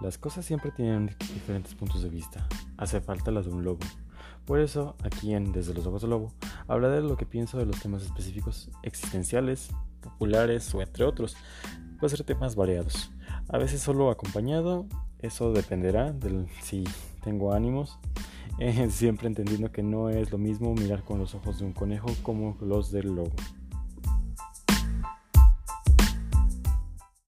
Las cosas siempre tienen diferentes puntos de vista. Hace falta las de un lobo. Por eso, aquí en Desde los Ojos del Lobo, hablaré de lo que pienso de los temas específicos existenciales, populares o entre otros. Puede ser temas variados. A veces solo acompañado, eso dependerá de si tengo ánimos. Siempre entendiendo que no es lo mismo mirar con los ojos de un conejo como los del lobo.